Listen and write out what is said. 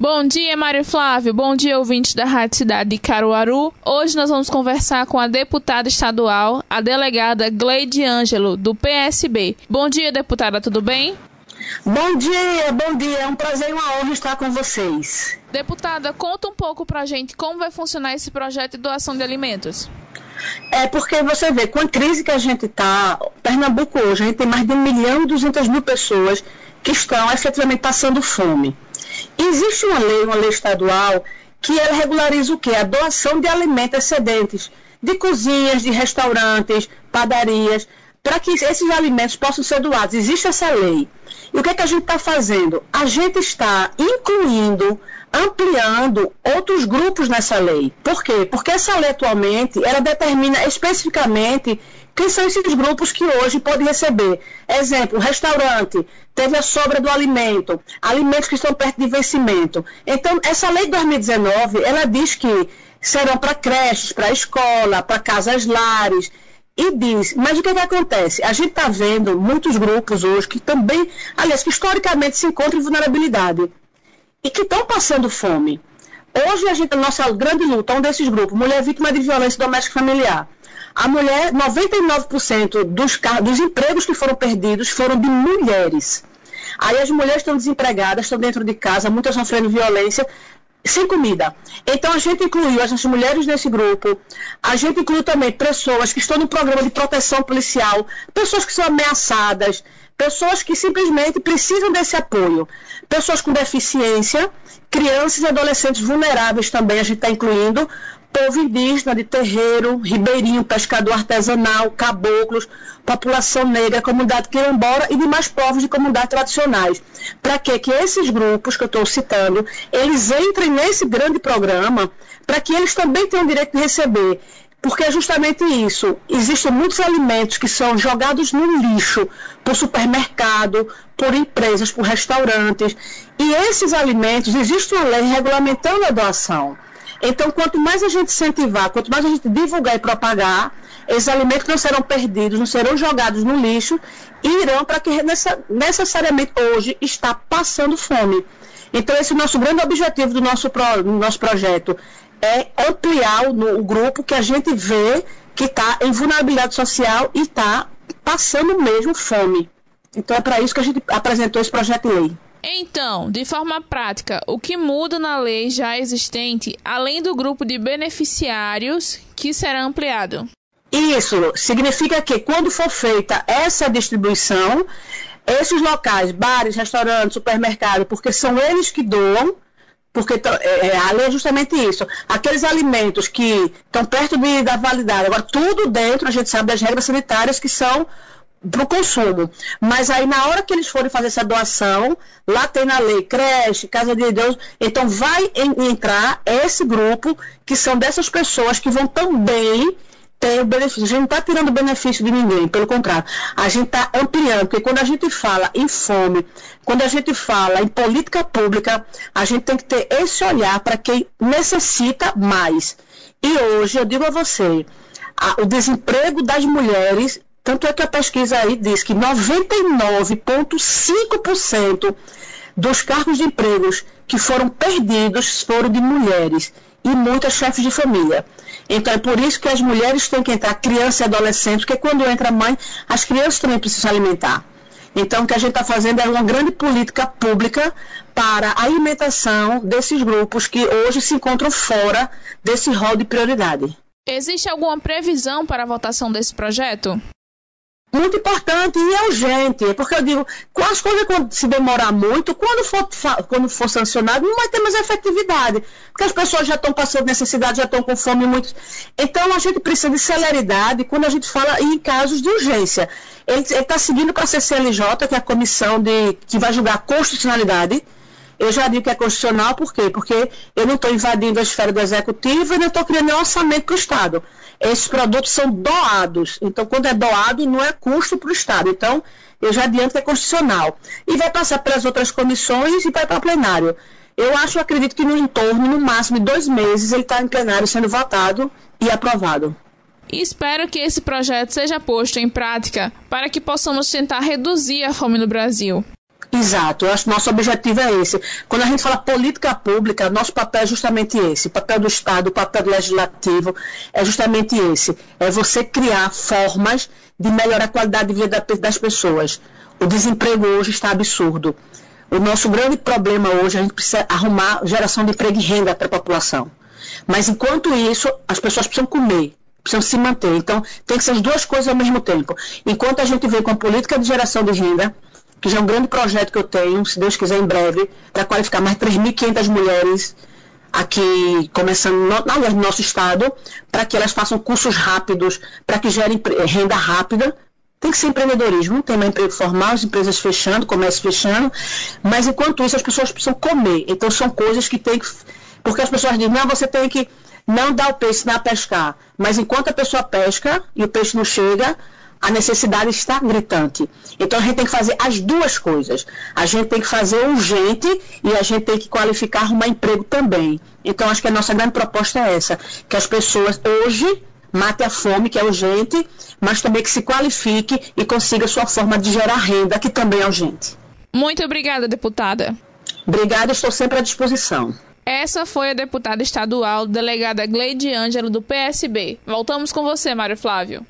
Bom dia, Mário Flávio. Bom dia, ouvintes da Rádio Cidade de Caruaru. Hoje nós vamos conversar com a deputada estadual, a delegada Gleide Ângelo, do PSB. Bom dia, deputada, tudo bem? Bom dia, bom dia. É um prazer e uma honra estar com vocês. Deputada, conta um pouco pra gente como vai funcionar esse projeto de doação de alimentos. É porque você vê, com a crise que a gente está, Pernambuco hoje, a gente tem mais de 1 milhão e 200 mil pessoas que estão efetivamente passando fome. Existe uma lei, uma lei estadual, que ela regulariza o quê? A doação de alimentos excedentes de cozinhas, de restaurantes, padarias, para que esses alimentos possam ser doados. Existe essa lei. E o que, é que a gente está fazendo? A gente está incluindo, ampliando outros grupos nessa lei. Por quê? Porque essa lei atualmente, ela determina especificamente quem são esses grupos que hoje podem receber? Exemplo, restaurante, teve a sobra do alimento, alimentos que estão perto de vencimento. Então, essa lei de 2019, ela diz que serão para creches, para escola, para casas lares, e diz, mas o que, que acontece? A gente está vendo muitos grupos hoje que também, aliás, que historicamente se encontram em vulnerabilidade e que estão passando fome. Hoje a gente, a nossa grande luta, um desses grupos, mulher vítima de violência doméstica familiar. A mulher, 99% dos, dos empregos que foram perdidos foram de mulheres. Aí as mulheres estão desempregadas, estão dentro de casa, muitas sofrendo violência, sem comida. Então a gente incluiu as mulheres nesse grupo, a gente incluiu também pessoas que estão no programa de proteção policial, pessoas que são ameaçadas, pessoas que simplesmente precisam desse apoio, pessoas com deficiência, crianças e adolescentes vulneráveis também a gente está incluindo, povo indígena de terreiro, ribeirinho, pescador artesanal, caboclos, população negra, comunidade quilombola e demais povos de comunidades tradicionais. Para que que esses grupos que eu estou citando, eles entrem nesse grande programa, para que eles também tenham o direito de receber. Porque é justamente isso. Existem muitos alimentos que são jogados no lixo por supermercado, por empresas, por restaurantes. E esses alimentos, existe uma lei regulamentando a doação. Então, quanto mais a gente incentivar, quanto mais a gente divulgar e propagar, esses alimentos não serão perdidos, não serão jogados no lixo e irão para quem necessariamente hoje está passando fome. Então, esse é o nosso grande objetivo do nosso, pro, do nosso projeto, é ampliar o, o grupo que a gente vê que está em vulnerabilidade social e está passando mesmo fome. Então, é para isso que a gente apresentou esse projeto de lei. Então, de forma prática, o que muda na lei já existente, além do grupo de beneficiários que será ampliado? Isso significa que quando for feita essa distribuição, esses locais, bares, restaurantes, supermercados, porque são eles que doam, porque é, é, a lei é justamente isso. Aqueles alimentos que estão perto de, da validade, agora tudo dentro, a gente sabe das regras sanitárias que são para o consumo. Mas aí, na hora que eles forem fazer essa doação, lá tem na lei creche, casa de Deus, então vai entrar esse grupo, que são dessas pessoas que vão também ter o benefício. A gente não está tirando o benefício de ninguém, pelo contrário. A gente está ampliando, porque quando a gente fala em fome, quando a gente fala em política pública, a gente tem que ter esse olhar para quem necessita mais. E hoje, eu digo a você, a, o desemprego das mulheres tanto é que a pesquisa aí diz que 99,5% dos cargos de empregos que foram perdidos foram de mulheres e muitas chefes de família. Então é por isso que as mulheres têm que entrar, criança e adolescente, porque quando entra a mãe, as crianças também precisam alimentar. Então o que a gente está fazendo é uma grande política pública para a alimentação desses grupos que hoje se encontram fora desse rol de prioridade. Existe alguma previsão para a votação desse projeto? Muito importante e é urgente, porque eu digo, as coisas quando se demorar muito, quando for, quando for sancionado, não vai ter mais efetividade, porque as pessoas já estão passando necessidade, já estão com fome muito. Então a gente precisa de celeridade quando a gente fala em casos de urgência. Ele está seguindo com a CCLJ, que é a comissão de, que vai julgar a constitucionalidade. Eu já digo que é constitucional, por quê? Porque eu não estou invadindo a esfera do executivo e não estou criando nenhum orçamento para o Estado esses produtos são doados. Então, quando é doado, não é custo para o Estado. Então, eu já adianto que é constitucional. E vai passar pelas outras comissões e vai para o plenário. Eu acho, acredito que no entorno, no máximo de dois meses, ele está em plenário sendo votado e aprovado. espero que esse projeto seja posto em prática para que possamos tentar reduzir a fome no Brasil. Exato, eu acho que nosso objetivo é esse. Quando a gente fala política pública, nosso papel é justamente esse. O papel do Estado, o papel do legislativo é justamente esse. É você criar formas de melhorar a qualidade de vida das pessoas. O desemprego hoje está absurdo. O nosso grande problema hoje, a gente precisa arrumar geração de emprego e renda para a população. Mas enquanto isso, as pessoas precisam comer, precisam se manter. Então, tem que ser as duas coisas ao mesmo tempo. Enquanto a gente vem com a política de geração de renda, que já é um grande projeto que eu tenho, se Deus quiser, em breve, para qualificar mais 3.500 mulheres aqui, começando no, no nosso estado, para que elas façam cursos rápidos, para que gerem renda rápida. Tem que ser empreendedorismo, não tem mais emprego formal, as empresas fechando, comércio fechando, mas enquanto isso as pessoas precisam comer. Então são coisas que tem que. Porque as pessoas dizem, não, você tem que não dar o peixe, ensinar a pescar. Mas enquanto a pessoa pesca e o peixe não chega, a necessidade está gritante. Então a gente tem que fazer as duas coisas. A gente tem que fazer urgente e a gente tem que qualificar arrumar emprego também. Então acho que a nossa grande proposta é essa, que as pessoas hoje matem a fome, que é urgente, mas também que se qualifique e consiga sua forma de gerar renda, que também é urgente. Muito obrigada, deputada. Obrigada, estou sempre à disposição. Essa foi a deputada estadual, delegada Gleide Ângelo, do PSB. Voltamos com você, Mário Flávio.